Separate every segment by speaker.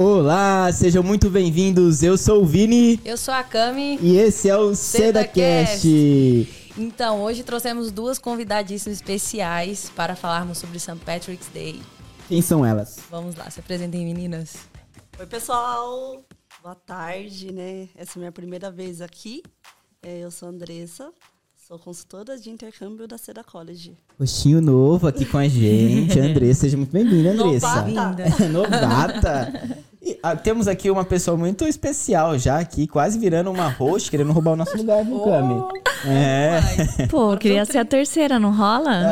Speaker 1: Olá, sejam muito bem-vindos. Eu sou o Vini
Speaker 2: Eu sou a Cami.
Speaker 1: e esse é o
Speaker 2: SedaCast. Então, hoje trouxemos duas convidadíssimas especiais para falarmos sobre St. Patrick's Day.
Speaker 1: Quem são elas?
Speaker 2: Vamos lá, se apresentem, meninas.
Speaker 3: Oi, pessoal. Boa tarde, né? Essa é a minha primeira vez aqui. É, eu sou a Andressa, sou consultora de intercâmbio da Seda College.
Speaker 1: Rostinho novo aqui com a gente. Andressa, seja muito bem-vinda, Andressa.
Speaker 3: Novata.
Speaker 1: Novata. E, ah, temos aqui uma pessoa muito especial já aqui, quase virando uma host, querendo roubar o nosso lugar, viu, Cami? É.
Speaker 4: Pô, eu queria ser a terceira, não rola?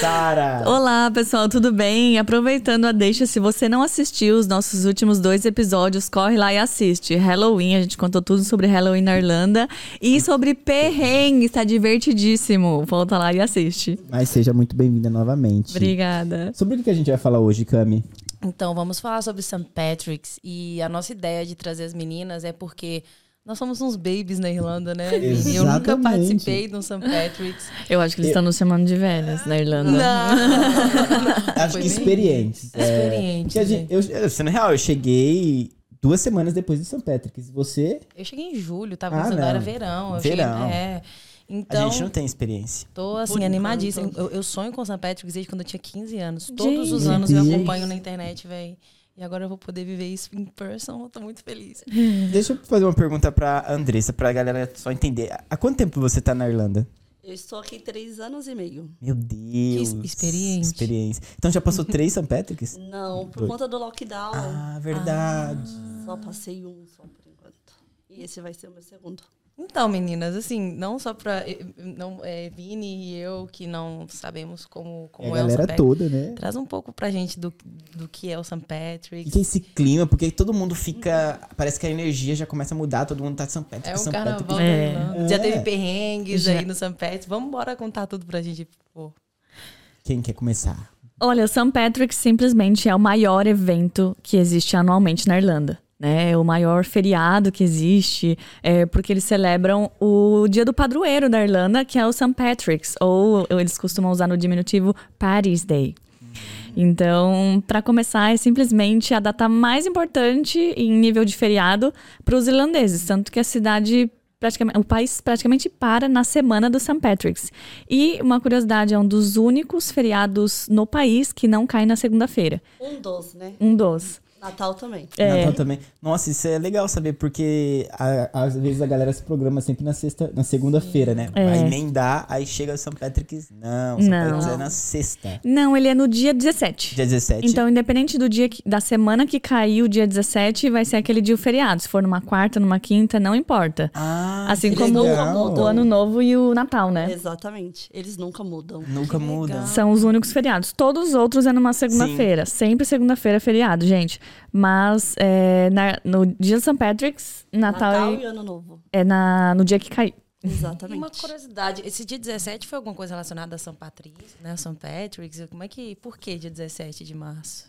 Speaker 1: Sara.
Speaker 4: Olá, pessoal, tudo bem? Aproveitando a deixa, se você não assistiu os nossos últimos dois episódios, corre lá e assiste. Halloween, a gente contou tudo sobre Halloween na Irlanda e sobre perrengue, está divertidíssimo. Volta lá e assiste.
Speaker 1: Mas seja muito bem-vinda novamente.
Speaker 4: Obrigada.
Speaker 1: Sobre o que a gente vai falar hoje, Cami?
Speaker 2: Então, vamos falar sobre St. Patrick's. E a nossa ideia de trazer as meninas é porque nós somos uns babies na Irlanda, né, Vini? Eu nunca
Speaker 1: Exatamente.
Speaker 2: participei de um St. Patrick's.
Speaker 4: Eu acho que eles estão nos chamando de velhas na Irlanda.
Speaker 1: Acho
Speaker 2: Foi
Speaker 1: que experientes. É,
Speaker 2: Experientes,
Speaker 1: a gente- eu, eu, sendo real, eu cheguei duas semanas depois de São Patrick's. Você,
Speaker 2: Eu cheguei em julho, tava
Speaker 1: Ah, não.
Speaker 2: era verão. Eu
Speaker 1: Verão.
Speaker 2: Cheguei, é.
Speaker 1: a
Speaker 2: Então,
Speaker 1: gente não tem experiência.
Speaker 2: Tô assim,
Speaker 3: Por
Speaker 2: animadíssima. Eu, eu sonho com St. Patrick's desde quando eu tinha 15 anos. Todos os anos eu acompanho na internet, velho. E agora eu vou poder viver isso em person. Eu tô muito feliz.
Speaker 1: Deixa eu fazer uma pergunta pra Andressa, pra galera só entender. Há quanto tempo você tá na Irlanda?
Speaker 3: Eu estou aqui três anos e meio.
Speaker 1: Meu Deus.
Speaker 2: Que experiente.
Speaker 1: Experiência. Então já passou três São Patrick's?
Speaker 3: Não, por
Speaker 1: Dois.
Speaker 3: conta do lockdown,
Speaker 1: Ah, verdade.
Speaker 3: só passei um só por enquanto. E esse vai ser o meu segundo.
Speaker 2: Então, meninas, assim, não só pra. eh, Não, é, Vini e eu que não sabemos como,
Speaker 1: É
Speaker 2: como
Speaker 1: a
Speaker 2: é, o St.
Speaker 1: galera toda, né?
Speaker 2: Traz um pouco pra gente do, do que é o St.
Speaker 1: E
Speaker 2: Patrick's.
Speaker 1: que é esse clima, porque todo mundo fica. Parece que a energia já começa a mudar, todo mundo tá de São Patrick,
Speaker 2: É
Speaker 1: São
Speaker 2: um carnaval
Speaker 1: Patrick.
Speaker 2: da
Speaker 4: É.
Speaker 2: Irlanda. Já
Speaker 1: É.
Speaker 2: teve perrengues
Speaker 4: Já.
Speaker 2: aí no St. Patrick's. Vamos embora contar tudo pra gente, pô.
Speaker 1: Quem quer começar?
Speaker 4: Olha, o St. Patrick's simplesmente é o maior evento que existe anualmente na Irlanda. Né, é o maior feriado que existe, é, porque eles celebram o dia do padroeiro da Irlanda, que é o St. Patrick's, ou eles costumam usar no diminutivo Paddy's Day. Então, para começar, é simplesmente a data mais importante em nível de feriado para os irlandeses, tanto que a cidade praticamente, o país praticamente para na semana do St. Patrick's. E uma curiosidade, é um dos únicos feriados no país que não cai na segunda-feira.
Speaker 3: Um dos, né?
Speaker 4: Um dos.
Speaker 3: Natal também.
Speaker 4: É.
Speaker 1: Natal também. Nossa, isso é legal saber, porque a- às vezes a galera se programa sempre na sexta, na segunda-feira, né?
Speaker 4: É.
Speaker 1: Vai emendar, aí chega o São Patrick's. Não, São
Speaker 4: Não.
Speaker 1: Patrick's é na sexta.
Speaker 4: Não, ele é no dia 17.
Speaker 1: Dia 17.
Speaker 4: Então, independente do dia que- da semana que caiu, dia 17, vai ser aquele dia o feriado. Se for numa quarta, numa quinta, não importa.
Speaker 1: ah,
Speaker 4: assim
Speaker 1: que
Speaker 4: como
Speaker 1: legal.
Speaker 4: o Ano Novo e o Natal, né?
Speaker 3: Exatamente. Eles nunca mudam.
Speaker 1: Nunca
Speaker 2: Que
Speaker 1: muda.
Speaker 2: legal.
Speaker 4: São os únicos feriados. Todos os outros é numa segunda-feira. Sempre segunda-feira é feriado, gente. Mas é, na- no dia de St. Patrick's, Natal,
Speaker 3: Natal
Speaker 4: é-
Speaker 3: e Ano Novo.
Speaker 4: é na, no dia que cai.
Speaker 2: E uma
Speaker 3: Exatamente.
Speaker 2: curiosidade, esse dia 17 foi alguma coisa relacionada a São Patrício, né? São Patrick's? Como é que. Por que dia 17 de março?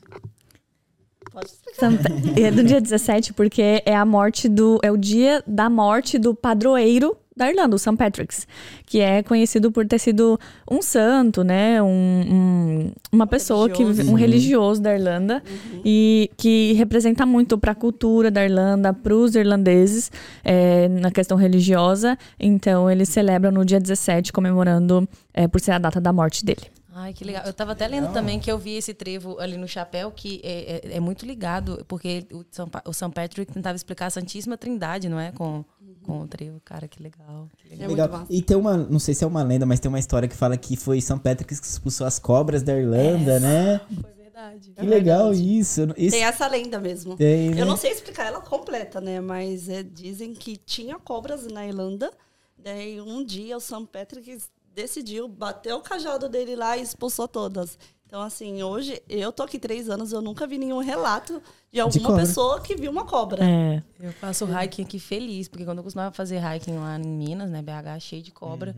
Speaker 3: Pode explicar.
Speaker 4: Santa- É do dia 17, porque é a morte do. É o dia da morte do padroeiro da Irlanda, o St. Patrick's, que é conhecido por ter sido um santo, né? Um, um- uma pessoa que
Speaker 3: religioso.
Speaker 4: um religioso da Irlanda e que representa muito para a cultura da Irlanda, para os irlandeses é, na questão religiosa. Então eles celebram no dia 17, comemorando é, por ser a data da morte dele.
Speaker 2: Ai, que legal. Eu tava até lendo também que eu vi esse trevo ali no chapéu, que é, é- é muito ligado, porque o São, o São Patrick tentava explicar a Santíssima Trindade, não é? Com, com o trevo. Cara, que legal. Que legal.
Speaker 3: É
Speaker 1: Legal. E tem uma, não sei se é uma lenda, mas tem uma história que fala que foi São Patrick's que expulsou as cobras da Irlanda, né?
Speaker 2: Foi verdade.
Speaker 1: Que legal isso. isso
Speaker 3: Tem essa lenda mesmo.
Speaker 1: tem, né?
Speaker 3: Eu não sei explicar ela completa, né? Mas é, dizem que tinha cobras na Irlanda. Daí um dia o St. Patrick decidiu bater o cajado dele lá e expulsou todas. Então, assim, hoje eu tô aqui três anos, eu nunca vi nenhum relato de alguma
Speaker 1: cobra.
Speaker 3: pessoa que viu uma cobra.
Speaker 4: É.
Speaker 2: Eu faço hiking aqui feliz, porque quando eu costumava fazer hiking lá em Minas, né, BH, cheio de cobra,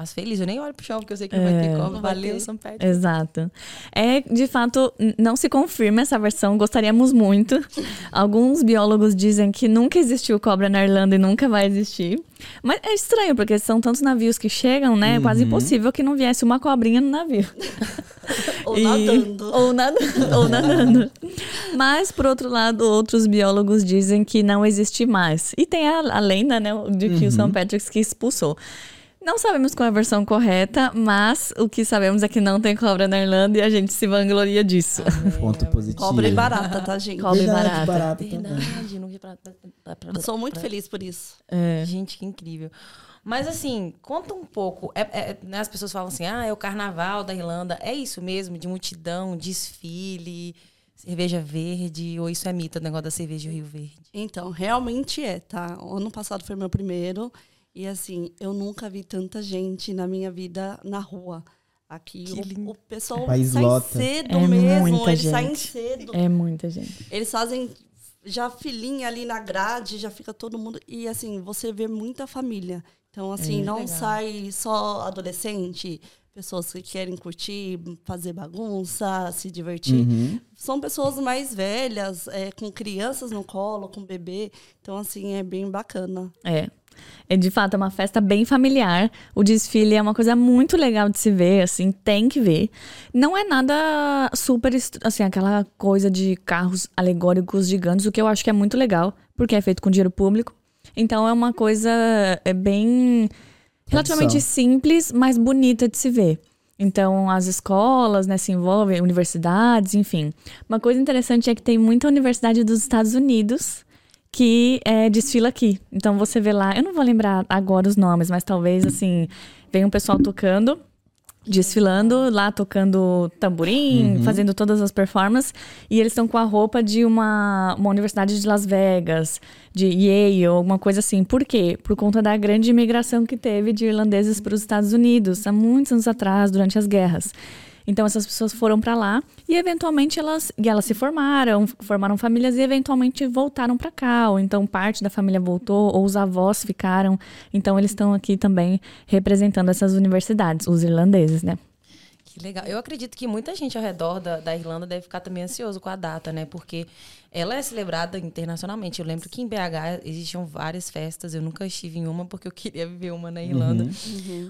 Speaker 2: faço feliz. Eu nem olho pro chão, porque eu sei que não vai ter cobra.
Speaker 3: Não vai
Speaker 2: Valeu,
Speaker 3: ter.
Speaker 2: São Patrick.
Speaker 4: Exato. É, de fato, não se confirma essa versão, gostaríamos muito. Alguns biólogos dizem que nunca existiu cobra na Irlanda e nunca vai existir. Mas é estranho, porque são tantos navios que chegam, né? É quase impossível que não viesse uma cobrinha no navio.
Speaker 3: Ou
Speaker 4: E-
Speaker 3: nadando.
Speaker 4: Ou, nada- ou nadando. Mas, por outro lado, outros biólogos dizem que não existe mais. E tem a, a lenda, né, de que o St. Patrick's que expulsou. Não sabemos qual é a versão correta, mas o que sabemos é que não tem cobra na Irlanda e a gente se vangloria disso.
Speaker 1: Ponto positivo.
Speaker 3: Cobra e barata, tá, gente?
Speaker 4: Cobra e
Speaker 1: Verdade,
Speaker 4: barata.
Speaker 1: barata também.
Speaker 2: Verdade, não vi pra,
Speaker 3: sou muito
Speaker 2: pra-
Speaker 3: feliz por isso.
Speaker 4: É.
Speaker 2: Gente, que incrível. Mas assim, conta um pouco. É, é, né, as pessoas falam assim: ah, é o carnaval da Irlanda. É isso mesmo? De multidão, desfile, cerveja verde? Ou isso é mito, o negócio da cerveja do Rio Verde?
Speaker 3: Então, realmente é, tá? O ano passado foi meu primeiro. E assim, eu nunca vi tanta gente na minha vida na rua. Aqui o, o pessoal
Speaker 1: O
Speaker 3: sai
Speaker 1: lota.
Speaker 3: cedo
Speaker 4: É
Speaker 3: mesmo,
Speaker 4: muita
Speaker 3: eles saem
Speaker 4: gente.
Speaker 3: cedo.
Speaker 4: É muita gente.
Speaker 3: Eles fazem já filinha ali na grade, já fica todo mundo. E assim, você vê muita família. Então, assim, não
Speaker 2: legal.
Speaker 3: sai só adolescente, pessoas que querem curtir, fazer bagunça, se divertir.
Speaker 1: Uhum.
Speaker 3: São pessoas mais velhas, é, com crianças no colo, com bebê. Então, assim, é bem bacana.
Speaker 4: É. É de fato é uma festa bem familiar. O desfile é uma coisa muito legal de se ver, assim, tem que ver. Não é nada super, assim, aquela coisa de carros alegóricos gigantes, o que eu acho que é muito legal, porque é feito com dinheiro público. Então é uma coisa é bem relativamente simples, mas bonita de se ver. Então, as escolas, né, se envolvem, universidades, enfim. Uma coisa interessante é que tem muita universidade dos Estados Unidos que é, desfila aqui. Então você vê lá, eu não vou lembrar agora os nomes, mas talvez assim, vem um pessoal tocando, desfilando, lá tocando tamborim, fazendo todas as performances, e eles estão com a roupa de uma, uma universidade de Las Vegas, de Yale, alguma coisa assim. Por quê? Por conta da grande imigração que teve de irlandeses para os Estados Unidos, há muitos anos atrás, durante as guerras. Então essas pessoas foram para lá e eventualmente elas, e elas se formaram, formaram famílias e eventualmente voltaram para cá, ou então parte da família voltou, ou os avós ficaram. Então eles estão aqui também representando essas universidades, os irlandeses, né?
Speaker 2: Que legal. Eu acredito que muita gente ao redor da, da Irlanda deve ficar também ansioso com a data, né? Porque ela é celebrada internacionalmente. Eu lembro que em BH existiam várias festas. Eu nunca estive em uma porque eu queria viver uma na Irlanda.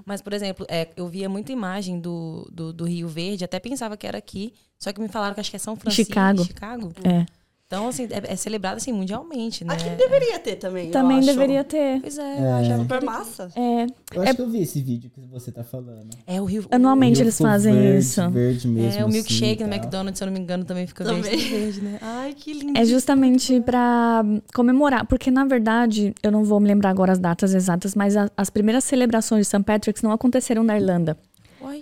Speaker 2: Mas, por exemplo, é, eu via muita imagem do, do, do Rio Verde. Até pensava que era aqui. Só que me falaram que acho que é São Francisco.
Speaker 4: Chicago.
Speaker 2: Chicago.
Speaker 4: É.
Speaker 2: Então, assim, é, é celebrado assim, mundialmente, né?
Speaker 3: Aqui deveria ter também. eu
Speaker 4: Também
Speaker 3: acho.
Speaker 4: deveria ter.
Speaker 2: Pois é, eu achava que
Speaker 3: Super massa.
Speaker 4: É,
Speaker 1: Eu acho que eu vi esse vídeo que você tá falando.
Speaker 2: É o Rio.
Speaker 4: anualmente
Speaker 1: Rio
Speaker 4: eles fazem
Speaker 1: verde,
Speaker 4: isso.
Speaker 1: Verde mesmo.
Speaker 2: É, o milkshake
Speaker 1: assim,
Speaker 2: no
Speaker 1: tal.
Speaker 2: McDonald's, se eu não me engano, também fica
Speaker 3: Também.
Speaker 2: verde, verde, né? Ai, que lindo.
Speaker 4: É justamente para comemorar, porque na verdade, eu não vou me lembrar agora as datas exatas, mas a- as primeiras celebrações de St. Patrick's não aconteceram na Irlanda.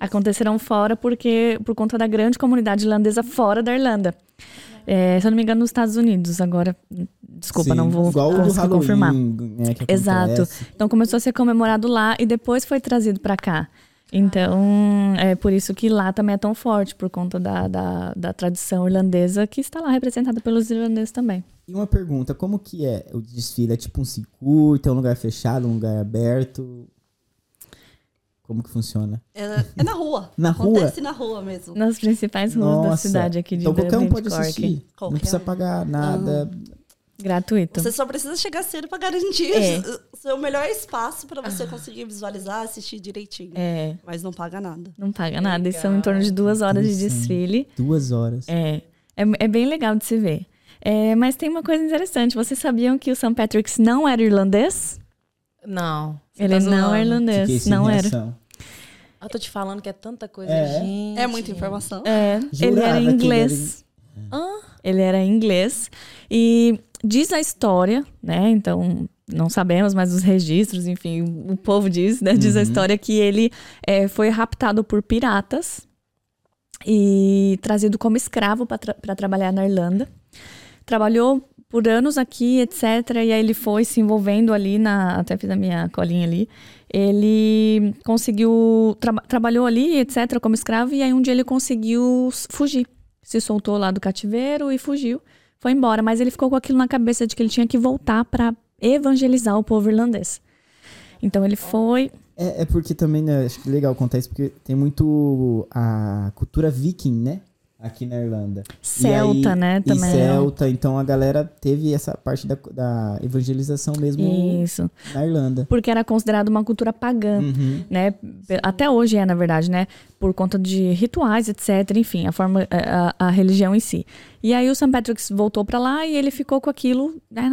Speaker 4: Aconteceram fora porque por conta da grande comunidade irlandesa fora da Irlanda. É, se eu não me engano, nos Estados Unidos. Agora, desculpa,
Speaker 1: Sim,
Speaker 4: não vou
Speaker 1: igual
Speaker 4: conseguir confirmar.
Speaker 1: né,
Speaker 4: Exato. Então começou a ser comemorado lá e depois foi trazido para cá. Então, é por isso que lá também é tão forte, por conta da, da, da tradição irlandesa, que está lá representada pelos irlandeses também.
Speaker 1: E uma pergunta, como que é o desfile? É tipo um circuito, é um lugar fechado, um lugar aberto? Como que funciona?
Speaker 3: É, é na rua.
Speaker 1: Na rua?
Speaker 3: Acontece na rua mesmo.
Speaker 4: Nas principais ruas da
Speaker 1: Nossa.
Speaker 4: cidade aqui de
Speaker 1: Então qualquer um pode
Speaker 4: Cork.
Speaker 1: assistir. Não
Speaker 3: Qualquer
Speaker 1: precisa
Speaker 3: um.
Speaker 1: pagar nada.
Speaker 4: Gratuito.
Speaker 3: Você só precisa chegar cedo para garantir
Speaker 4: É.
Speaker 3: o seu melhor espaço para você conseguir visualizar, assistir direitinho.
Speaker 4: É,
Speaker 3: Mas não paga nada.
Speaker 4: não paga nada. E são em torno de duas horas de
Speaker 1: Interessante.
Speaker 4: desfile.
Speaker 1: Duas horas.
Speaker 4: É, é, é bem legal de se ver. É, mas tem uma coisa interessante. Vocês sabiam que o St. Patrick's não era irlandês?
Speaker 2: Não. Você
Speaker 4: Ele
Speaker 2: tá
Speaker 4: não é irlandês. Não era.
Speaker 2: Eu tô te falando que é tanta coisa,
Speaker 1: É.
Speaker 2: gente.
Speaker 3: É muita informação.
Speaker 4: É, ele era
Speaker 1: que ele
Speaker 4: inglês. Ele era inglês. E diz a história, né? Então, não sabemos, mas os registros, enfim, o povo diz, né? Diz a história que ele é, foi raptado por piratas e trazido como escravo para trabalhar na Irlanda. Trabalhou por anos aqui, etc. E aí ele foi se envolvendo ali na. Até fiz a minha colinha ali. Ele conseguiu. traba- trabalhou ali, etc., como escravo, e aí um dia ele conseguiu fugir. Se soltou lá do cativeiro e fugiu. Foi embora, mas ele ficou com aquilo na cabeça de que ele tinha que voltar para evangelizar o povo irlandês. Então ele foi.
Speaker 1: É, é porque também, né, acho que legal contar isso, porque tem muito a cultura viking, né? Aqui na Irlanda.
Speaker 4: Celta,
Speaker 1: aí-
Speaker 4: né,
Speaker 1: E
Speaker 4: também.
Speaker 1: celta, então a galera teve essa parte da, da evangelização mesmo
Speaker 4: Isso.
Speaker 1: na Irlanda.
Speaker 4: Porque era considerado uma cultura pagã.
Speaker 1: Uhum.
Speaker 4: né? Até hoje é, na verdade, né? Por conta de rituais, etc. Enfim, a forma, a, a religião em si. E aí o St. Patrick's voltou pra lá e ele ficou com aquilo, né?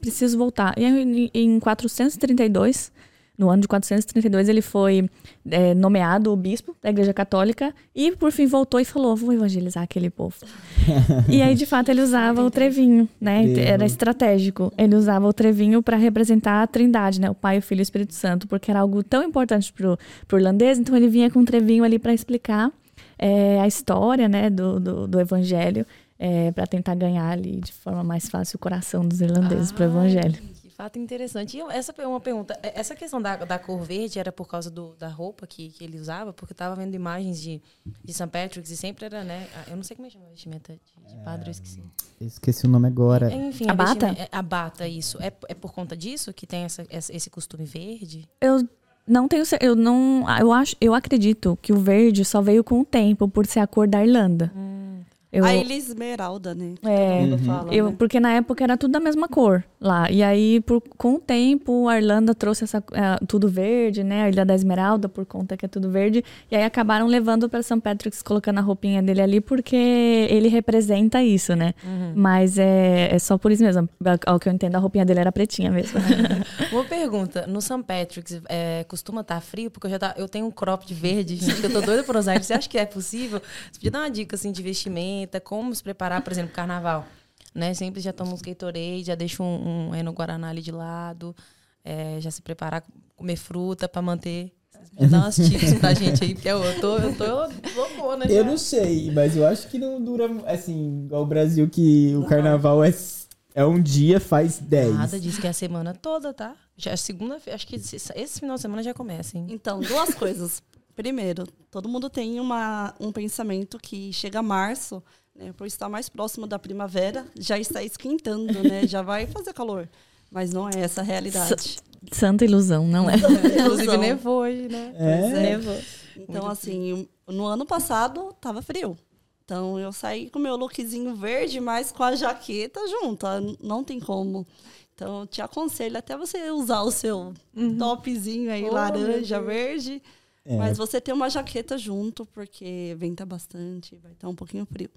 Speaker 4: Preciso voltar. E aí, em 432, no ano de 432, ele foi é, nomeado o bispo da Igreja Católica e, por fim, voltou e falou: vou evangelizar aquele povo. e aí, de fato, ele usava o trevinho, né? Era estratégico. Ele usava o trevinho para representar a Trindade, né? O Pai, o Filho e o Espírito Santo, porque era algo tão importante pro, pro irlandês. Então, ele vinha com um trevinho ali para explicar é, a história, né? Do, do, do Evangelho, é, para tentar ganhar ali de forma mais fácil o coração dos irlandeses pro
Speaker 2: Ai,
Speaker 4: Evangelho.
Speaker 2: Fato interessante. E essa é uma pergunta. É- Essa questão da, da cor verde era por causa do, da roupa que, que ele usava? Porque eu tava vendo imagens de, de St. Patrick's e sempre era, né? Eu não sei como é que chama a vestimenta de, de padre, eu esqueci.
Speaker 1: Eu esqueci o nome agora.
Speaker 2: Enfim,
Speaker 4: A bata?
Speaker 2: é, A bata, isso. É, é por conta disso que tem essa, essa- esse costume verde?
Speaker 4: Eu não tenho eu não eu acho eu acredito que o verde só veio com o tempo por ser a cor da Irlanda. Eu,
Speaker 3: A ilha esmeralda, né? que
Speaker 4: É.
Speaker 3: todo mundo fala,
Speaker 4: eu,
Speaker 3: né?
Speaker 4: porque na época era tudo da mesma cor lá. E aí, por, com o tempo, a Irlanda trouxe essa, eh, tudo verde, né? A Ilha da Esmeralda, por conta que é tudo verde. E aí acabaram levando para St. Patrick's, colocando a roupinha dele ali, porque ele representa isso, né? Mas é, é só por isso mesmo. Ao que eu entendo, a roupinha dele era pretinha mesmo.
Speaker 2: Uma pergunta, no St. Patrick's é, costuma estar frio? Porque eu já tá, eu tenho um crop de verde, gente, que eu tô doida por usar. Você acha que é possível? Você podia dar uma dica assim de como se preparar, por exemplo, carnaval? Né? Sempre já toma uns Gatorade, já deixa um, um Eno Guaraná ali de lado, é, já se preparar, comer fruta pra manter. Dar umas tips pra gente aí, porque eu tô, eu tô loucona.
Speaker 1: Eu não sei, mas eu acho que não dura assim, igual o Brasil, que o carnaval é, é um dia, faz 10.
Speaker 2: Nada disso que é a semana toda, tá? Já é segunda, acho que esse, esse final de semana já começa, hein?
Speaker 3: Então, duas coisas. Primeiro, todo mundo tem uma, um pensamento que chega março, né, por estar mais próximo da primavera, já está esquentando, né? Já vai fazer calor. Mas não é essa a realidade.
Speaker 4: Santa ilusão, não é?
Speaker 2: Inclusive nevou hoje, né?
Speaker 1: É?
Speaker 3: É.
Speaker 4: Nevou.
Speaker 3: Então, assim, no ano passado tava frio. Então eu saí com meu lookzinho verde, mas com a jaqueta junto. ah, Não tem como. Então eu te aconselho até você usar o seu topzinho aí,
Speaker 2: Oh,
Speaker 3: laranja, verde.
Speaker 1: É.
Speaker 3: Mas você ter uma jaqueta junto, porque venta bastante, vai estar um pouquinho frio.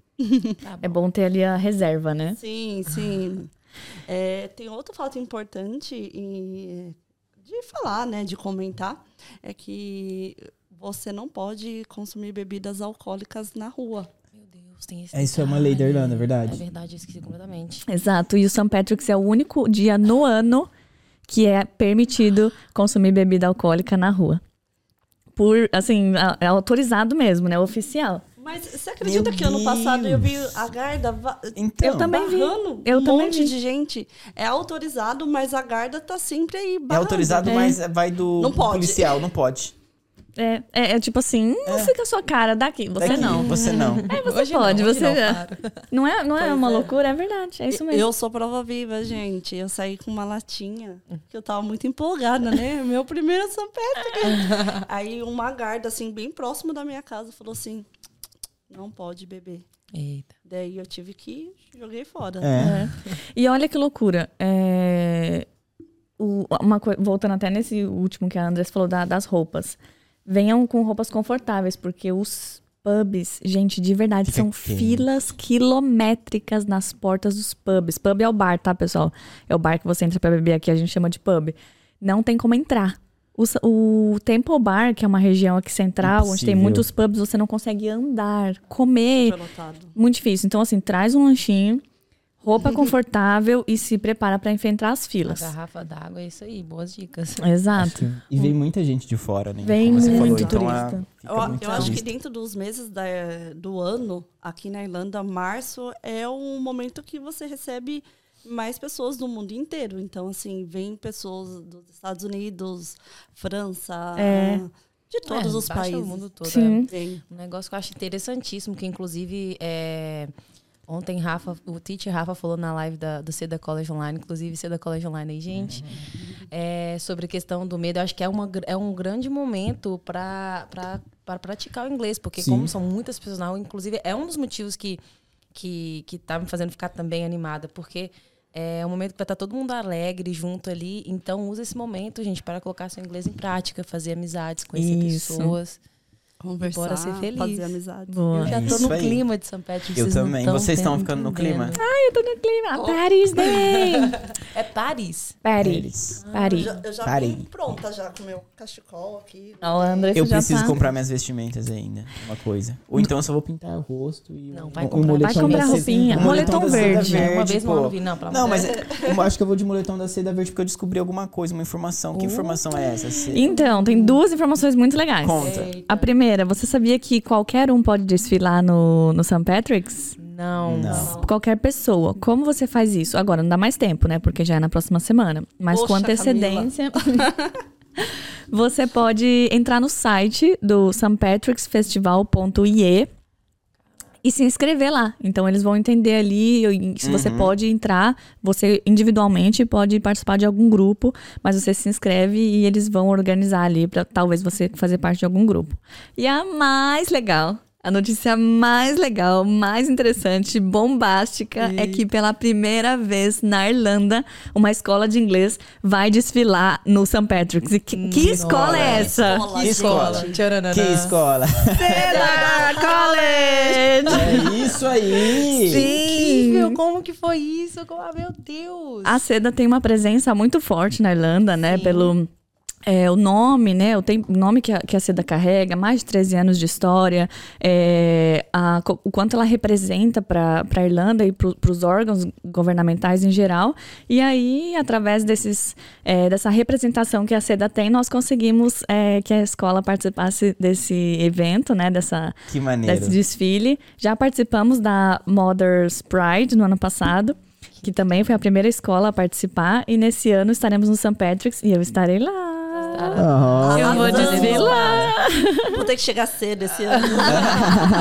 Speaker 2: Tá
Speaker 4: É bom ter ali a reserva, né?
Speaker 3: Sim, sim. É, tem outro fato importante e- de falar, né, de comentar, é que você não pode consumir bebidas alcoólicas na rua.
Speaker 2: Meu Deus, tem esse
Speaker 1: É, isso é uma lei da. Irlanda, é verdade?
Speaker 2: É verdade, eu esqueci completamente.
Speaker 4: Exato. E o St. Patrick's é o único dia no ano que é permitido consumir bebida alcoólica na rua. Por, assim, a- é autorizado mesmo, né? Oficial.
Speaker 3: Mas você acredita
Speaker 1: Meu
Speaker 3: que ano passado eu vi
Speaker 1: Deus.
Speaker 3: a Garda
Speaker 1: Então,
Speaker 4: Eu também vi. Eu
Speaker 3: um
Speaker 4: também
Speaker 3: monte
Speaker 4: vi.
Speaker 3: de gente? É autorizado, mas a Garda tá sempre aí
Speaker 1: É
Speaker 3: barrando.
Speaker 1: autorizado,
Speaker 4: É.
Speaker 1: mas vai do
Speaker 3: Não pode.
Speaker 1: policial, não pode.
Speaker 4: É, é, é tipo assim, não fica a sua cara daqui, você
Speaker 1: Daqui,
Speaker 4: não.
Speaker 1: Você não.
Speaker 4: É, você
Speaker 2: Hoje
Speaker 4: pode,
Speaker 2: não,
Speaker 4: você
Speaker 2: não.
Speaker 4: Não é, não é
Speaker 3: Pois
Speaker 4: uma
Speaker 3: é.
Speaker 4: loucura, é verdade. É isso mesmo.
Speaker 3: Eu sou prova viva, gente. Eu saí com uma latinha, que eu tava muito empolgada, né? Meu primeiro São Pedro. Aí uma garda, assim, bem próximo da minha casa, falou assim: não pode beber.
Speaker 2: Eita.
Speaker 3: Daí eu tive que joguei fora.
Speaker 1: É.
Speaker 4: É. E olha que loucura. é, o- uma voltando até nesse último que a Andressa falou da- das roupas. Venham com roupas confortáveis, porque os pubs, gente, de verdade, são
Speaker 1: quente.
Speaker 4: filas quilométricas nas portas dos pubs. Pub é o bar, tá, pessoal? É o bar que você entra pra beber aqui, a gente chama de pub. Não tem como entrar. O, o Temple Bar, que é uma região aqui central, onde tem
Speaker 1: Impossível.
Speaker 4: muitos pubs, você não consegue andar, comer. Muito difícil. Então, assim, traz um lanchinho, roupa confortável e se prepara pra enfrentar as
Speaker 2: A
Speaker 4: filas.
Speaker 2: garrafa d'água é isso aí, boas dicas.
Speaker 4: Exato.
Speaker 1: E vem muita gente de fora, né?
Speaker 4: Vem
Speaker 1: Como você
Speaker 4: muito
Speaker 1: então, a-
Speaker 4: turista.
Speaker 1: fica
Speaker 3: Eu,
Speaker 1: muito
Speaker 3: eu acho que
Speaker 1: turista.
Speaker 3: dentro dos meses da- do ano, aqui na Irlanda, março é um momento que você recebe mais pessoas do mundo inteiro. Então, assim, vem pessoas dos Estados Unidos, França,
Speaker 4: É.
Speaker 3: de todos
Speaker 2: É,
Speaker 3: os países.
Speaker 2: o mundo todo.
Speaker 4: Sim.
Speaker 2: é. Um negócio que eu acho interessantíssimo, que inclusive é, ontem Rafa, o Tite Rafa falou na live da, do Seda College Online, inclusive Seda College Online aí, gente. é, sobre a questão do medo. Eu acho que é, uma, é um grande momento para praticar o inglês, porque
Speaker 1: Sim.
Speaker 2: como são muitas pessoas inclusive é um dos motivos que, que, que tá me fazendo ficar também animada, porque é um momento que vai estar todo mundo alegre junto ali. Então usa esse momento, gente, para colocar seu inglês em prática, fazer amizades, conhecer
Speaker 4: Isso.
Speaker 2: pessoas.
Speaker 3: Conversar,
Speaker 2: Bora ser feliz.
Speaker 3: fazer amizade.
Speaker 4: Boa.
Speaker 2: Eu já tô
Speaker 1: Isso
Speaker 2: no
Speaker 1: aí.
Speaker 2: clima de São Patrick.
Speaker 1: Eu
Speaker 2: não
Speaker 1: também.
Speaker 2: tão
Speaker 1: Vocês estão ficando no clima?
Speaker 4: Ai, eu tô no clima. Paris Day!
Speaker 2: É Paris.
Speaker 4: Paris.
Speaker 3: Eu
Speaker 4: Paris.
Speaker 3: já, eu já
Speaker 1: Parei.
Speaker 3: vim pronta já com o meu cachecol aqui.
Speaker 4: A Andressa
Speaker 1: Eu
Speaker 4: já
Speaker 1: preciso
Speaker 4: tá.
Speaker 1: comprar minhas vestimentas ainda. Uma coisa. Ou então eu só vou pintar o rosto e
Speaker 2: Não,
Speaker 1: um-
Speaker 2: vai
Speaker 1: um
Speaker 2: comprar-
Speaker 1: moletom
Speaker 4: vai comprar roupinha.
Speaker 1: um
Speaker 4: Moletom
Speaker 1: seda
Speaker 4: verde.
Speaker 2: Uma vez
Speaker 1: pô.
Speaker 2: ano vi, não, pelo
Speaker 1: Não, mas eu acho que eu vou de moletom da seda verde porque eu descobri alguma coisa, uma informação. Que informação é essa?
Speaker 4: Então, tem duas informações muito legais.
Speaker 1: Conta.
Speaker 4: A primeira, você sabia que qualquer um pode desfilar no, no St. Patrick's?
Speaker 2: Não.
Speaker 1: Não.
Speaker 4: Qualquer pessoa. Como você faz isso? Agora, não dá mais tempo, né? Porque já é na próxima semana. Mas com
Speaker 3: Poxa,
Speaker 4: antecedência. você pode entrar no site do stpatricksfestival.ie e se inscrever lá. Então, eles vão entender ali se você pode entrar, você individualmente pode participar de algum grupo, mas você se inscreve e eles vão organizar ali para talvez você fazer parte de algum grupo. E a mais legal, a notícia mais legal, mais interessante, bombástica, é que pela primeira vez na Irlanda, uma escola de inglês vai desfilar no St. Patrick's. E que, que escola é essa?
Speaker 3: Escola,
Speaker 1: Que escola?
Speaker 2: Tcharanana.
Speaker 1: Que escola?
Speaker 4: Será College!
Speaker 1: é isso aí!
Speaker 2: Incrível, como que foi isso? Como- Ah, meu Deus.
Speaker 4: A Seda tem uma presença muito forte na Irlanda, né? Pelo é, o nome, né? O, tem, nome que a, que a Seda carrega, mais de 13 anos de história, é, a- o quanto ela representa para a Irlanda e para os órgãos governamentais em geral. E aí, através desses, é, dessa representação que a Seda tem, nós conseguimos é, que a escola participasse desse evento, né? Dessa, desse desfile. Já participamos da Mother's Pride no ano passado, que também foi a primeira escola a participar. E nesse ano estaremos no St. Patrick's e eu estarei lá.
Speaker 1: Aham.
Speaker 4: Eu vou desfilar.
Speaker 3: Vou ter que chegar cedo esse ano.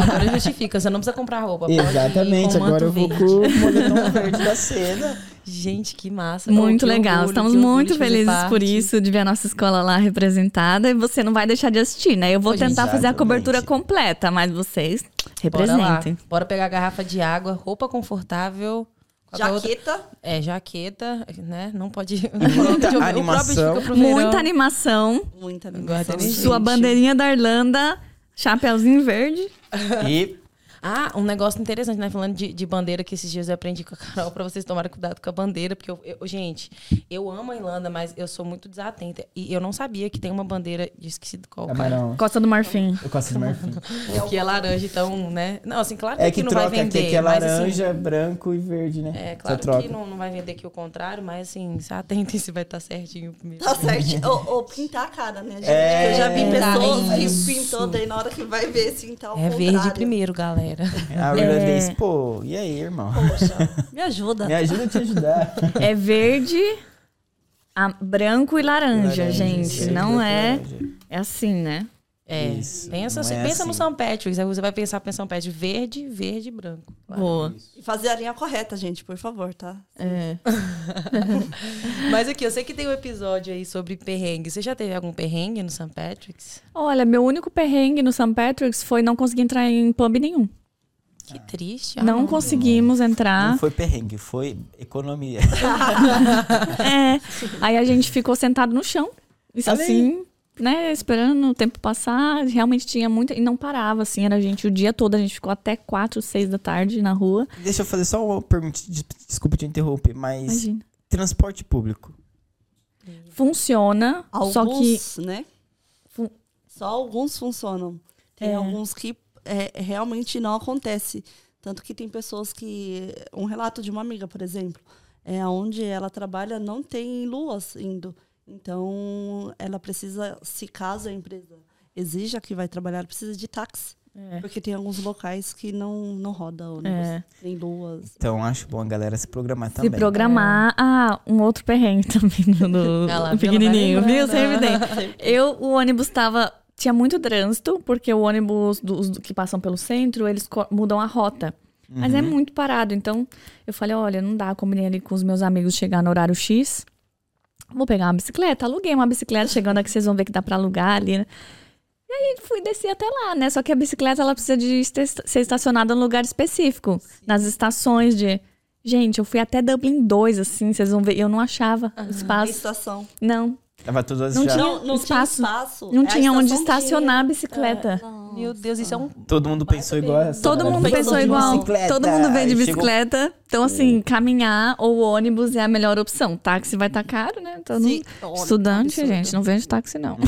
Speaker 2: Agora justifica, você não precisa comprar roupa.
Speaker 1: Exatamente, agora eu vou com o moletom verde da seda.
Speaker 2: Gente, que massa.
Speaker 4: Muito
Speaker 2: que
Speaker 4: legal.
Speaker 2: orgulho,
Speaker 4: Estamos muito felizes por isso, de ver a nossa escola lá representada. E você não vai deixar de assistir, né? Eu vou
Speaker 2: gente,
Speaker 4: tentar fazer a
Speaker 1: exatamente.
Speaker 4: cobertura completa, mas vocês
Speaker 2: Bora
Speaker 4: representem.
Speaker 2: Bora pegar a garrafa de água, roupa confortável. Outra-
Speaker 3: Jaqueta.
Speaker 2: É, jaqueta, né? Não pode.
Speaker 1: muita
Speaker 2: o próprio
Speaker 1: animação.
Speaker 2: fica pro verão.
Speaker 4: Muita animação.
Speaker 3: Muita animação.
Speaker 4: Sua bandeirinha da Irlanda, chapeuzinho verde.
Speaker 1: E
Speaker 2: Ah, um negócio interessante, né? Falando de, de bandeira, que esses dias eu aprendi com a Carol pra vocês tomarem cuidado com a bandeira, porque eu, eu- gente, eu amo a Irlanda, mas eu sou muito desatenta. E eu não sabia que tem uma bandeira de esquecido qual, cara.
Speaker 1: camarão.
Speaker 4: Costa do Marfim.
Speaker 1: Eu gosto de marfim.
Speaker 2: Que é laranja, então, né? Não, assim, claro
Speaker 1: É
Speaker 2: que,
Speaker 1: que
Speaker 2: não vai vender.
Speaker 1: que é
Speaker 2: mas, assim,
Speaker 1: laranja, branco e verde, né?
Speaker 2: É, claro
Speaker 1: troca.
Speaker 2: que não, não vai vender aqui o contrário, mas assim, se atentem se vai estar certinho mesmo.
Speaker 3: Tá certo. ou, ou pintar a cara, né, gente?
Speaker 1: É.
Speaker 3: Eu já vi pessoas
Speaker 2: Isso.
Speaker 3: que pintou, daí na hora que vai ver, assim, tá ao
Speaker 2: É
Speaker 3: contrário.
Speaker 2: verde primeiro, galera.
Speaker 1: A irlandês, pô, e aí, irmão?
Speaker 3: Poxa, me ajuda.
Speaker 1: Me ajuda a te ajudar.
Speaker 4: É verde, a- branco e laranja,
Speaker 1: Laranja,
Speaker 4: gente.
Speaker 1: verde,
Speaker 4: Não é.
Speaker 1: laranja.
Speaker 4: É assim, né?
Speaker 2: É,
Speaker 1: Isso,
Speaker 2: pensa,
Speaker 1: não é
Speaker 2: pensa no
Speaker 1: assim.
Speaker 2: São Patrick's, aí você vai pensar em São Patrick's verde, verde e branco. Claro.
Speaker 4: Boa.
Speaker 3: E fazer a linha correta, gente, por favor, tá?
Speaker 4: É.
Speaker 2: Mas aqui, eu sei que tem um episódio aí sobre perrengue. Você já teve algum perrengue no São Patrick's?
Speaker 4: Olha, meu único perrengue no St. Patrick's foi não conseguir entrar em pub nenhum.
Speaker 2: Que triste. Ah,
Speaker 4: não conseguimos entrar.
Speaker 1: Não foi perrengue, foi economia.
Speaker 4: É. Aí a gente ficou sentado no chão. Isso assim, né? Esperando o tempo passar. Realmente tinha muita. E não parava, assim. Era a gente o dia todo. A gente ficou até 4, 6 da tarde na rua.
Speaker 1: Deixa eu fazer só uma pergunta, des- desculpa te interromper, mas
Speaker 4: Imagina.
Speaker 1: transporte público.
Speaker 4: Funciona.
Speaker 3: Alguns,
Speaker 4: Só que.
Speaker 3: né?
Speaker 4: Fun-
Speaker 3: Só alguns funcionam. Tem
Speaker 4: É.
Speaker 3: alguns que é, realmente não acontece. Tanto que tem pessoas que. Um relato de uma amiga, por exemplo, é onde ela trabalha não tem luas indo. Então, ela precisa, se caso a empresa exija que vai trabalhar, ela precisa de táxi.
Speaker 4: É.
Speaker 3: Porque tem alguns locais que não, não roda ônibus,
Speaker 4: É.
Speaker 3: nem luas.
Speaker 1: Então acho bom a galera se programar
Speaker 4: Se
Speaker 1: também.
Speaker 4: programar. Ah, um outro perrengue também no, no-
Speaker 2: lá,
Speaker 4: no pequenininho, viu? Sempre tem. Eu, o ônibus tava. Tinha muito trânsito, porque o ônibus dos que passam pelo centro, eles mudam a rota. Mas é muito parado. Então, eu falei, olha, não dá, combinei ali com os meus amigos chegar no horário X. Vou pegar uma bicicleta. Aluguei uma bicicleta, chegando aqui vocês vão ver que dá pra alugar ali, né? E aí fui descer até lá, né? Só que a bicicleta ela precisa de ser estacionada num lugar específico, nas estações de Gente, eu fui até Dublin 2, assim, vocês vão ver. Eu não achava uhum. espaço.
Speaker 3: Estação.
Speaker 4: Não.
Speaker 1: Tava tudo
Speaker 4: não tinha, não, não espaço. Tinha espaço. Não é tinha onde estacionar a bicicleta.
Speaker 2: É, Meu Deus, isso é um.
Speaker 1: Todo mundo pensou igual. Essa
Speaker 4: Todo mundo pensou igual. Bicicleta. Todo mundo vem de bicicleta. Chegou... Então, assim, caminhar ou ônibus é a melhor opção. Táxi vai estar tá caro, né? Todo Sim. Estudante, gente, não vende táxi, não.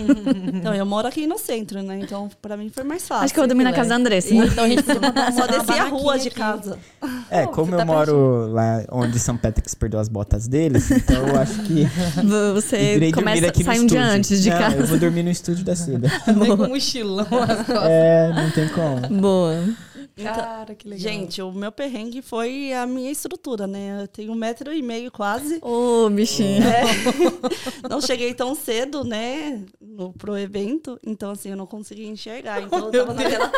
Speaker 3: então, eu moro aqui no centro, né? Então, pra mim foi mais fácil.
Speaker 4: Acho que eu dormi na casa da Andressa. Então,
Speaker 3: a gente só descer a rua de casa.
Speaker 1: É, como eu tá moro lá onde São Patrick's perdeu as botas deles, então eu acho que.
Speaker 4: Você começa, aqui sai um dia antes de
Speaker 1: não,
Speaker 4: casa.
Speaker 1: Eu vou dormir no estúdio da Cida.
Speaker 2: Boa. com mochilão
Speaker 1: É, não tem como.
Speaker 4: Boa.
Speaker 3: Então, Cara, que legal. Gente, o meu perrengue foi a minha estrutura, né? Eu tenho um metro e meio quase.
Speaker 4: Ô, oh, bichinho. É.
Speaker 3: não cheguei tão cedo, né? No, pro evento. Então, assim, eu não conseguia enxergar. Então, eu tava naquela,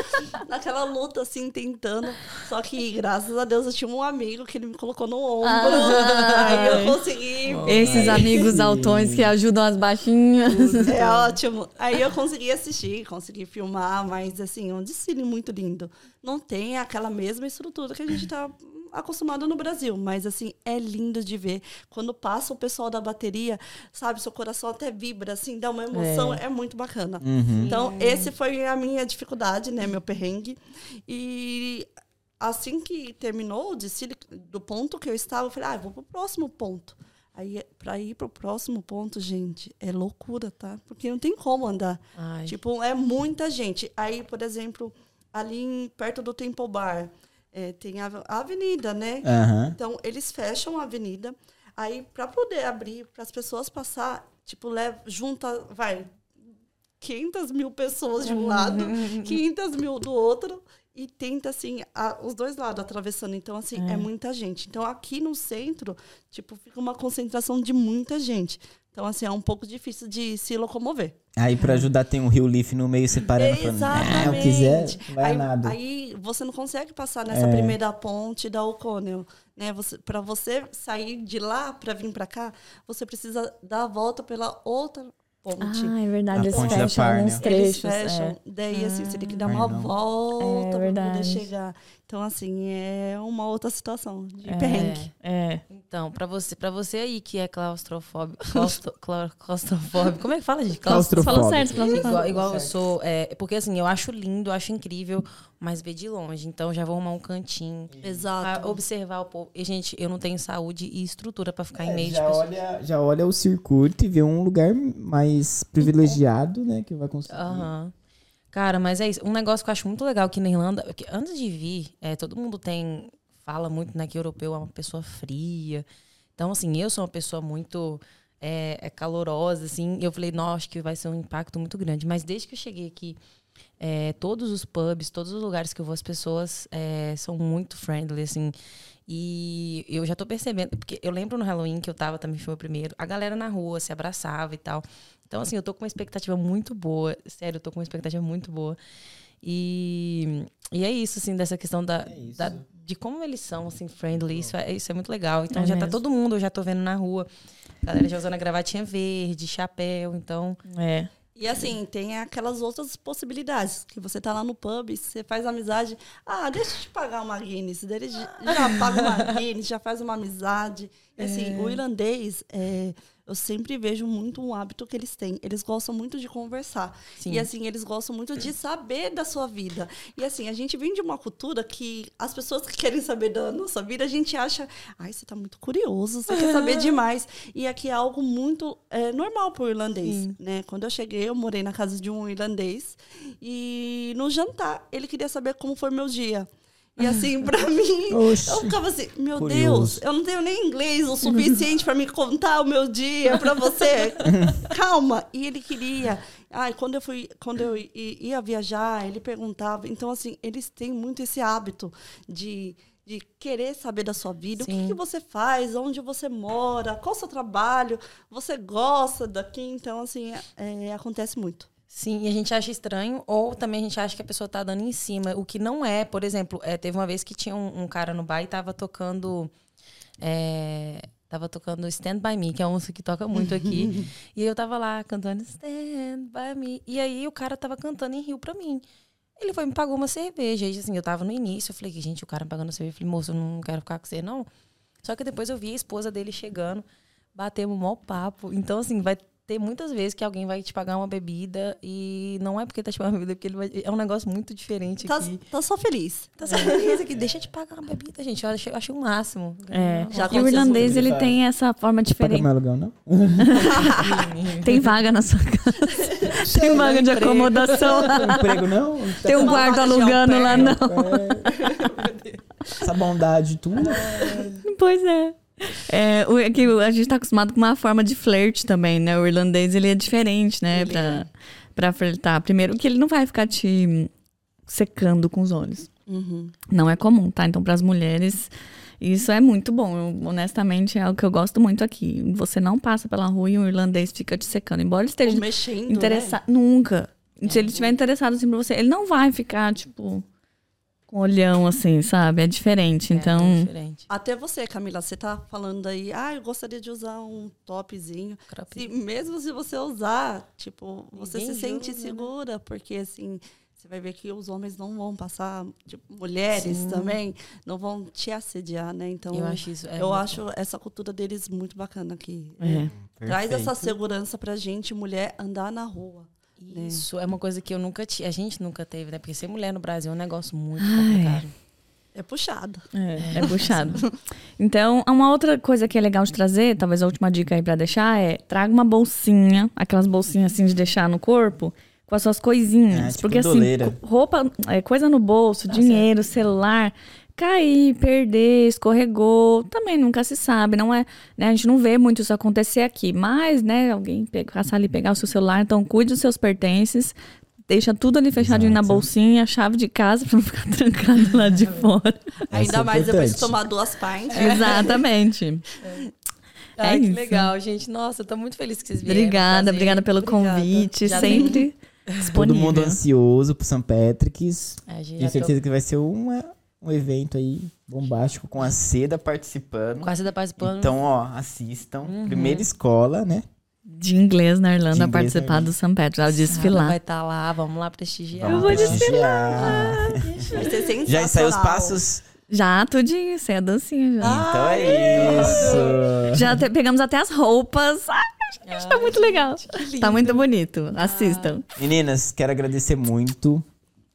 Speaker 3: naquela luta, assim, tentando. Só que, graças a Deus, eu tinha um amigo que ele me colocou no ombro. Ah, aí eu consegui.
Speaker 4: Esses amigos altões que ajudam as baixinhas.
Speaker 3: É ótimo. Aí eu consegui assistir, consegui filmar, mas, assim, um desfile muito lindo não tem aquela mesma estrutura que a gente está acostumado no Brasil, mas assim, é lindo de ver. Quando passa o pessoal da bateria, sabe, seu coração até vibra, assim, dá uma emoção, é, é muito bacana. Uhum. Então, é. esse foi a minha dificuldade, né, meu perrengue. E assim que terminou o desfile, do ponto que eu estava, eu falei, ah, eu vou pro próximo ponto. Aí, para ir pro próximo ponto, gente, é loucura, tá? Porque não tem como andar. Ai. Tipo, é muita gente. Aí, por exemplo, ali em, perto do Temple Bar. É, tem a, a, avenida, né? Uhum. Então, eles fecham a avenida. Aí, para poder abrir, para as pessoas passar, tipo, leva, junta, vai, 500 mil pessoas de um lado, 500 mil do outro, e tenta, assim, a, os dois lados atravessando. Então, assim, é. é muita gente. Então, aqui no centro, tipo, fica uma concentração de muita gente. Então, assim, é um pouco difícil de se locomover.
Speaker 1: Aí, para ajudar, tem um rio Leaf no meio separando.
Speaker 3: Exatamente.
Speaker 1: Falando, quiser, vai
Speaker 3: aí,
Speaker 1: nada.
Speaker 3: Aí, você não consegue passar nessa é. primeira ponte da O'Connell. Né? Você, para você sair de lá para vir para cá, você precisa dar a volta pela outra ponte.
Speaker 4: Ah, é verdade. Eles
Speaker 1: fecham
Speaker 4: alguns trechos.
Speaker 3: Eles fecham. É. Daí, assim, você tem que dar uma volta é, para poder chegar. Então, assim, é uma outra situação de é, perrengue.
Speaker 4: É.
Speaker 2: Então, para você, para você aí que é claustrofóbico, claustro, claustrofóbico, como é que fala, gente?
Speaker 1: Claustrofóbico.
Speaker 4: Falou certo, claustrofóbico.
Speaker 2: Igual, igual eu sou, é, porque assim, eu acho lindo, eu acho incrível, mas ver de longe. Então, já vou arrumar um cantinho.
Speaker 3: Exato.
Speaker 2: Pra observar o povo. E, gente, eu não tenho saúde e estrutura para ficar é, em meio
Speaker 1: já
Speaker 2: de pessoas.
Speaker 1: Olha, já olha o circuito e vê um lugar mais privilegiado, né, que vai conseguir.
Speaker 2: Aham. Uhum. Cara, mas é isso. Um negócio que eu acho muito legal aqui na Irlanda, que antes de vir, é, todo mundo tem. Fala muito, né, que europeu é uma pessoa fria. Então, assim, eu sou uma pessoa muito é, é calorosa, assim. Eu falei, nossa, que vai ser um impacto muito grande. Mas desde que eu cheguei aqui, é, todos os pubs, todos os lugares que eu vou, as pessoas é, são muito friendly, assim. E eu já tô percebendo, porque eu lembro no Halloween que eu tava também, foi o primeiro, a galera na rua se abraçava e tal. Então, assim, eu tô com uma expectativa muito boa. Sério, eu tô com uma expectativa muito boa. E, e é isso, assim, dessa questão da, é da de como eles são, assim, friendly. Isso é, isso é muito legal. Então, é já tá mesmo. tá todo mundo, eu já tô vendo na rua. A galera já usando a gravatinha verde, chapéu. Então,
Speaker 4: é.
Speaker 3: E assim, tem aquelas outras possibilidades. Que você tá lá no pub, você faz amizade. Ah, deixa eu te pagar uma Guinness. Ele já paga uma Guinness, já faz uma amizade. E, assim, é. o irlandês, é, eu sempre vejo muito um hábito que eles têm. Eles gostam muito de conversar. Sim. E assim, eles gostam muito de saber da sua vida. E assim, a gente vem de uma cultura que as pessoas que querem saber da nossa vida, a gente acha, ai, você tá muito curioso, você quer saber demais. E aqui é algo muito é, normal pro irlandês, Sim. né? Quando eu cheguei, eu morei na casa de um irlandês e no jantar ele queria saber como foi meu dia. E assim, pra mim, Oxi. eu ficava assim, meu Curioso. Deus, eu não tenho nem inglês o suficiente para me contar o meu dia para você. Calma. E ele queria. Ai, quando eu fui, quando eu ia viajar, ele perguntava. Então, assim, eles têm muito esse hábito de de querer saber da sua vida, Sim. o que, que, você faz, onde você mora, qual o seu trabalho, você gosta daqui, então assim é, acontece muito.
Speaker 2: Sim, e a gente acha estranho, ou também a gente acha que a pessoa tá dando em cima, o que não é. Por exemplo, é, teve uma vez que tinha um, um cara no bar e tava tocando. É, Tava tocando Stand By Me, que é música que toca muito aqui. e eu tava lá cantando Stand By Me. E aí o cara tava cantando em Rio pra mim. Ele foi me pagou uma cerveja. E assim, eu tava no início, eu falei, gente, o cara me pagando cerveja. Eu falei, moço, eu não quero ficar com você, não. Só que depois eu vi a esposa dele chegando, batemos um mau papo. Então, assim, vai ter muitas vezes que alguém vai te pagar uma bebida e não é porque tá te pagando uma bebida, é porque ele vai, é um negócio muito diferente
Speaker 3: Tá,
Speaker 2: aqui.
Speaker 3: tá só feliz.
Speaker 2: Tá só feliz aqui, deixa eu te pagar uma bebida, gente. Eu achei, eu achei o máximo.
Speaker 4: É.
Speaker 3: Já
Speaker 4: e o irlandês, ele tem essa forma
Speaker 1: Paga
Speaker 4: diferente.
Speaker 1: meu aluguel, não?
Speaker 4: Tem vaga na sua casa. Tem vaga de
Speaker 2: emprego.
Speaker 4: acomodação lá.
Speaker 1: Emprego, não?
Speaker 4: Tem um guarda
Speaker 3: de
Speaker 4: alugando lá, não.
Speaker 1: É. Essa bondade, tudo.
Speaker 4: Pois é. É, o, é que a gente tá acostumado com uma forma de flerte também, né? O irlandês, ele é diferente, né? Pra, pra flertar. Primeiro que ele não vai ficar te secando com os olhos.
Speaker 3: Uhum.
Speaker 4: Não é comum, tá? Então, pras mulheres, isso é muito bom. Eu, honestamente, é algo que eu gosto muito aqui. Você não passa pela rua e um irlandês fica te secando. Embora ele esteja
Speaker 3: Ou mexendo,
Speaker 4: interessado.
Speaker 3: né?
Speaker 4: Nunca. Se ele estiver interessado assim pra você, ele não vai ficar, tipo, com olhão assim, sabe? É diferente.
Speaker 2: É,
Speaker 4: Então.
Speaker 2: bem diferente.
Speaker 3: Até você, Camila, você tá falando aí, ah, eu gostaria de usar um topzinho. Se, mesmo se você usar, tipo, você
Speaker 2: Ninguém
Speaker 3: se sente
Speaker 2: julga, né?
Speaker 3: segura, porque assim, você vai ver que os homens não vão passar, tipo, mulheres
Speaker 2: Sim.
Speaker 3: também, não vão te assediar, né? Então,
Speaker 2: eu acho isso. é
Speaker 3: eu acho essa cultura deles muito bacana aqui.
Speaker 4: É.
Speaker 3: Traz essa segurança pra gente, mulher, andar na rua. Né?
Speaker 2: Isso é uma coisa que eu nunca tive, a gente nunca teve, né? Porque ser mulher no Brasil é um negócio muito
Speaker 4: Ai.
Speaker 2: complicado.
Speaker 3: É puxado.
Speaker 4: É, é puxado. Então, uma outra coisa que é legal de trazer, talvez a última dica aí pra deixar, é traga uma bolsinha, aquelas bolsinhas assim de deixar no corpo, com as suas coisinhas.
Speaker 1: É, tipo
Speaker 4: porque assim,
Speaker 1: doleira.
Speaker 4: co- roupa, é, coisa no bolso, dinheiro, celular, cair, perder, escorregou, também nunca se sabe, não é, né, a gente não vê muito isso acontecer aqui, mas, né, alguém passar ali e pegar o seu celular, então cuide dos seus pertences, deixa tudo ali fechadinho na
Speaker 1: Exato.
Speaker 4: bolsinha, chave de casa pra não ficar trancado lá de fora.
Speaker 3: Ainda
Speaker 1: é
Speaker 3: mais depois de
Speaker 1: importante.
Speaker 3: tomar duas pints.
Speaker 4: Exatamente.
Speaker 2: Ai,
Speaker 4: É
Speaker 2: que
Speaker 4: isso.
Speaker 2: legal, gente. Nossa, eu tô muito feliz que vocês vieram.
Speaker 4: Obrigada,
Speaker 2: Prazer.
Speaker 4: obrigada pelo
Speaker 3: Obrigada.
Speaker 4: convite.
Speaker 2: Já
Speaker 4: sempre
Speaker 1: Todo
Speaker 4: disponível.
Speaker 1: mundo ansioso pro St. Patrick's.
Speaker 2: É, gente,
Speaker 1: Tenho
Speaker 2: já tô
Speaker 1: certeza que vai ser uma, um evento aí bombástico com a Seda participando.
Speaker 2: quase da participando.
Speaker 1: Então, ó, assistam.
Speaker 2: Uhum.
Speaker 1: Primeira escola, né?
Speaker 4: De inglês na Irlanda,
Speaker 1: De
Speaker 4: a
Speaker 1: inglês
Speaker 4: participar
Speaker 1: na
Speaker 4: do. St. Patrick's, ao desfilar.
Speaker 2: vai estar lá, vamos lá prestigiar.
Speaker 1: Vamos
Speaker 4: vou
Speaker 1: prestigiar.
Speaker 3: Vai ser sensacional.
Speaker 1: Já ensaiou os passos?
Speaker 4: Já, tudinho, isso é a dancinha já.
Speaker 1: então é isso.
Speaker 4: Já te- pegamos até as roupas. Ai, gente, tá muito legal. Tá muito bonito. Assistam.
Speaker 1: Meninas, quero agradecer muito.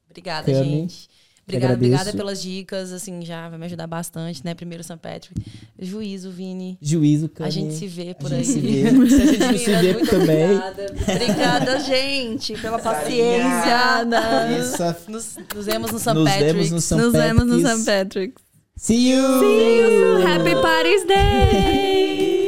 Speaker 2: Obrigada,
Speaker 1: Cami,
Speaker 2: gente. Obrigada, obrigada pelas dicas, assim, já vai me ajudar bastante, né? Primeiro St. Patrick. Juízo, Vini.
Speaker 1: Juízo, Cami.
Speaker 2: A gente se vê por aí.
Speaker 1: se vê. A gente se vê
Speaker 2: muito
Speaker 1: também.
Speaker 2: Obrigada.
Speaker 3: Obrigada, gente, pela paciência.
Speaker 2: Nos, nos vemos no St.
Speaker 1: Nos
Speaker 2: Patrick's.
Speaker 1: vemos no St.
Speaker 4: Nos vemos no
Speaker 1: Patrick's.
Speaker 4: St. Patrick's.
Speaker 1: See you!
Speaker 4: Happy Paris Day!